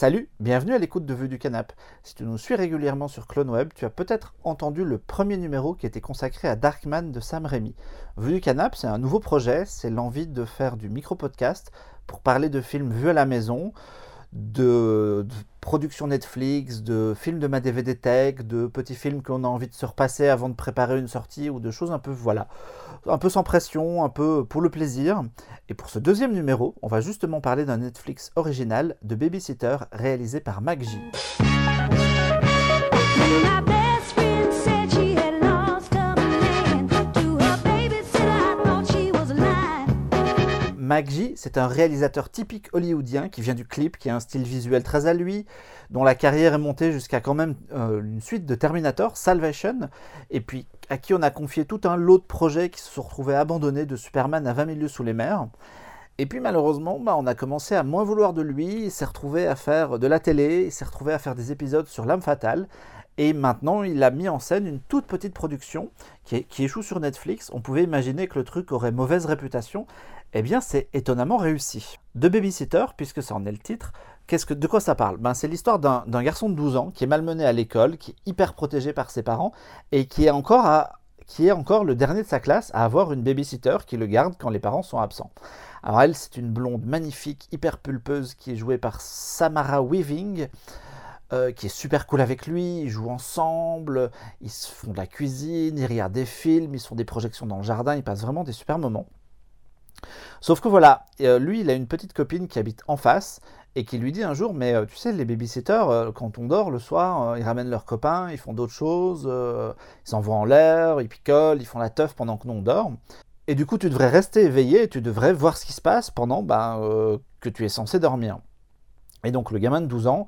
Salut, bienvenue à l'écoute de Vue du Canap. Si tu nous suis régulièrement sur CloneWeb, tu as peut-être entendu le premier numéro qui était consacré à Darkman de Sam Raimi. Vue du Canap, c'est un nouveau projet, c'est l'envie de faire du micro-podcast pour parler de films vus à la maison, de, production Netflix, de films de ma DVD Tech, de petits films qu'on a envie de se repasser avant de préparer une sortie ou de choses un peu, voilà, un peu sans pression, un peu pour le plaisir. Et pour ce deuxième numéro, on va justement parler d'un Netflix original de Babysitter réalisé par MacG. My MacG, c'est un réalisateur typique hollywoodien qui vient du clip, qui a un style visuel très à lui, dont la carrière est montée jusqu'à quand même euh, une suite de Terminator, Salvation, et puis à qui on a confié tout un lot de projets qui se sont retrouvés abandonnés de Superman à 20 milieux sous les mers. Et puis malheureusement, bah, on a commencé à moins vouloir de lui, il s'est retrouvé à faire de la télé, il s'est retrouvé à faire des épisodes sur l'âme fatale, et maintenant il a mis en scène une toute petite production qui échoue sur Netflix. On pouvait imaginer que le truc aurait mauvaise réputation, eh bien c'est étonnamment réussi. De Babysitter, puisque ça en est le titre, qu'est-ce que, de quoi ça parle? Ben, C'est l'histoire d'un garçon de 12 ans qui est malmené à l'école, qui est hyper protégé par ses parents, et qui est encore le dernier de sa classe à avoir une babysitter qui le garde quand les parents sont absents. Alors elle, c'est une blonde magnifique, hyper pulpeuse, qui est jouée par Samara Weaving, euh, qui est super cool avec lui, ils jouent ensemble, ils se font de la cuisine, ils regardent des films, ils font des projections dans le jardin, ils passent vraiment des super moments. Sauf que voilà, euh, lui, il a une petite copine qui habite en face et qui lui dit un jour, mais euh, tu sais, les babysitters, euh, quand on dort le soir, ils ramènent leurs copains, ils font d'autres choses, ils s'envoient en l'air, ils picolent, ils font la teuf pendant que nous on dort. Et du coup, tu devrais rester éveillé et tu devrais voir ce qui se passe pendant euh, que tu es censé dormir. Et donc, le gamin de 12 ans,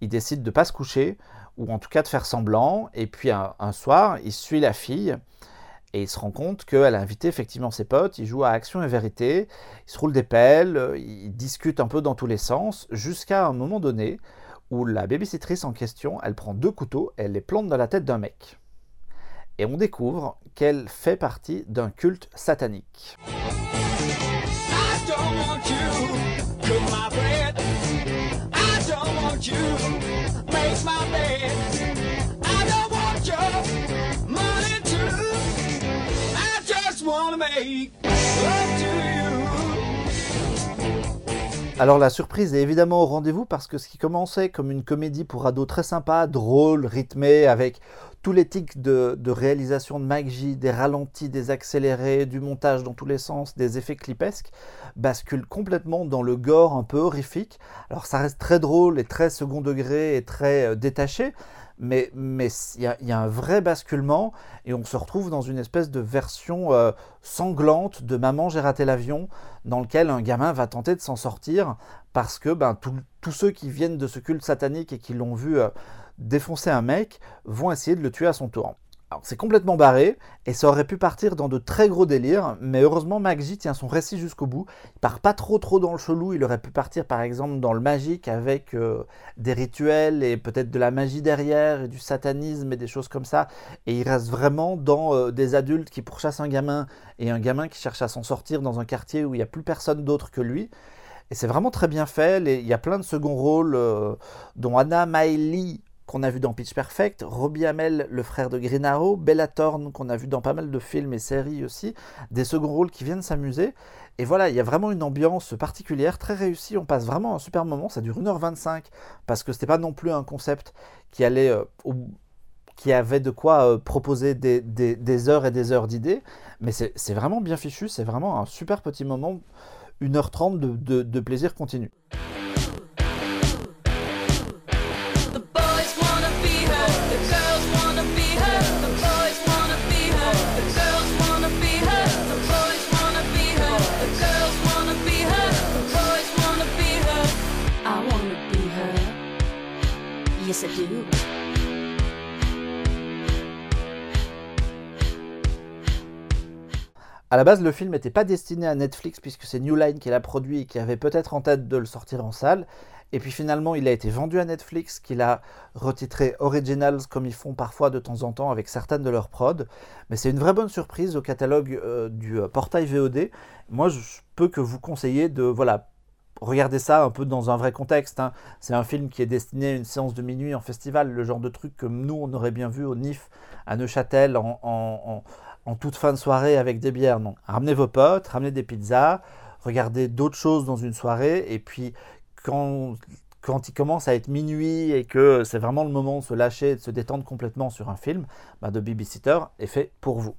il décide de pas se coucher, ou en tout cas de faire semblant, et puis un soir, il suit la fille, et il se rend compte qu'elle a invité effectivement ses potes, ils jouent à Action et Vérité, ils se roulent des pelles, euh, ils discutent un peu dans tous les sens, jusqu'à un moment donné où la babysitrice en question, elle prend deux couteaux, elle les plante dans la tête d'un mec. Et on découvre qu'elle fait partie d'un culte satanique. Alors la surprise est évidemment au rendez-vous parce que ce qui commençait comme une comédie pour ados très sympa, drôle, rythmée, avec tous les tics de, de réalisation de MacG, des ralentis, des accélérés, du montage dans tous les sens, des effets clipesques, bascule complètement dans le gore un peu horrifique. Alors ça reste très drôle et très second degré et très euh, détaché, mais il y, a- un vrai basculement et on se retrouve dans une espèce de version euh, sanglante de Maman j'ai raté l'avion dans lequel un gamin va tenter de s'en sortir parce que ben, tous ceux qui viennent de ce culte satanique et qui l'ont vu euh, défoncer un mec vont essayer de le tuer à son tour. Alors c'est complètement barré et ça aurait pu partir dans de très gros délires, mais heureusement MacG tient son récit jusqu'au bout. Il part pas trop trop dans le chelou, il aurait pu partir par exemple dans le magique avec euh, des rituels et peut-être de la magie derrière et du satanisme et des choses comme ça. Et il reste vraiment dans euh, des adultes qui pourchassent un gamin et un gamin qui cherche à s'en sortir dans un quartier où il n'y a plus personne d'autre que lui. Et c'est vraiment très bien fait. Il y a plein de seconds rôles, euh, dont Anna Miley, qu'on a vu dans Pitch Perfect, Robbie Amell, le frère de Green Arrow, Bella Thorne, qu'on a vu dans pas mal de films et séries aussi, des seconds rôles qui viennent s'amuser. Et voilà, il y a vraiment une ambiance particulière, très réussie. On passe vraiment un super moment. Ça dure 1h25, parce que c'était pas non plus un concept qui allait euh, qui avait de quoi euh, proposer des, heures et des heures d'idées, mais c'est vraiment bien fichu, c'est vraiment un super petit moment, 1h30 de, de- de plaisir continu. À la base, le film n'était pas destiné à Netflix puisque c'est New Line qui l'a produit et qui avait peut-être en tête de le sortir en salle. Et puis finalement, il a été vendu à Netflix, qui l'a retitré Originals comme ils font parfois de temps en temps avec certaines de leurs prods. Mais c'est une vraie bonne surprise au catalogue euh, du euh, portail VOD. Moi, je peux que vous conseiller de voilà regardez ça un peu dans un vrai contexte. hein. C'est un film qui est destiné à une séance de minuit en festival, le genre de truc que nous, on aurait bien vu au NIF à Neuchâtel en, en- en- toute fin de soirée avec des bières. Non, ramenez vos potes, ramenez des pizzas, regardez d'autres choses dans une soirée, et puis quand, quand il commence à être minuit et que c'est vraiment le moment de se lâcher, de se détendre complètement sur un film, bah, The Babysitter est fait pour vous.